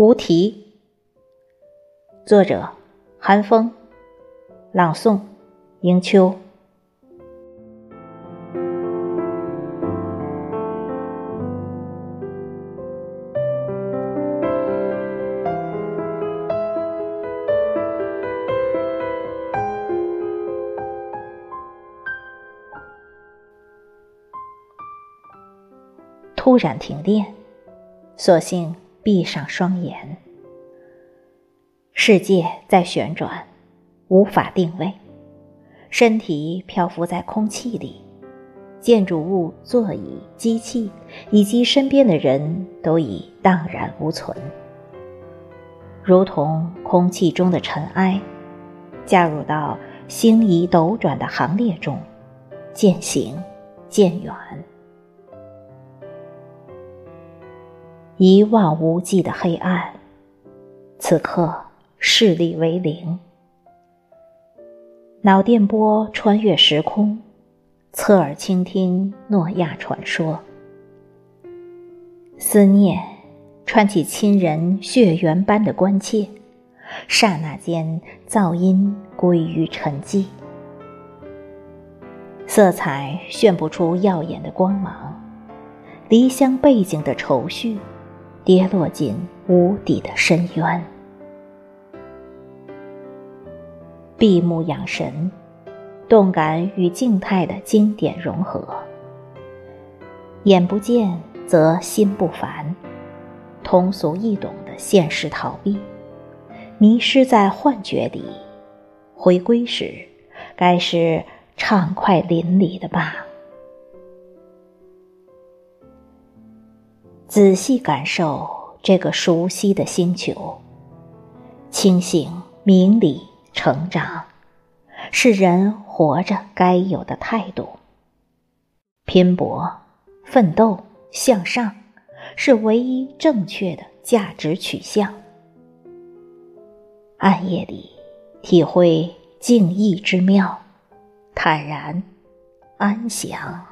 无题。作者：韩风，朗诵：迎秋。突然停电，索性闭上双眼。世界在旋转，无法定位，身体漂浮在空气里，建筑物、座椅、机器以及身边的人都已荡然无存，如同空气中的尘埃，加入到星移斗转的行列中，渐行渐远。一望无际的黑暗，此刻视力为零。脑电波穿越时空，侧耳倾听诺亚传说。思念串起亲人血缘般的关切，刹那间噪音归于沉寂，色彩炫不出耀眼的光芒，离乡背景的愁绪。跌落进无底的深渊，闭目养神，动感与静态的经典融合。眼不见则心不烦，通俗易懂的现实逃避，迷失在幻觉里，回归时，该是畅快淋漓的吧。仔细感受这个熟悉的星球，清醒、明理、成长，是人活着该有的态度。拼搏、奋斗、向上，是唯一正确的价值取向。暗夜里，体会静谧之妙，坦然、安详。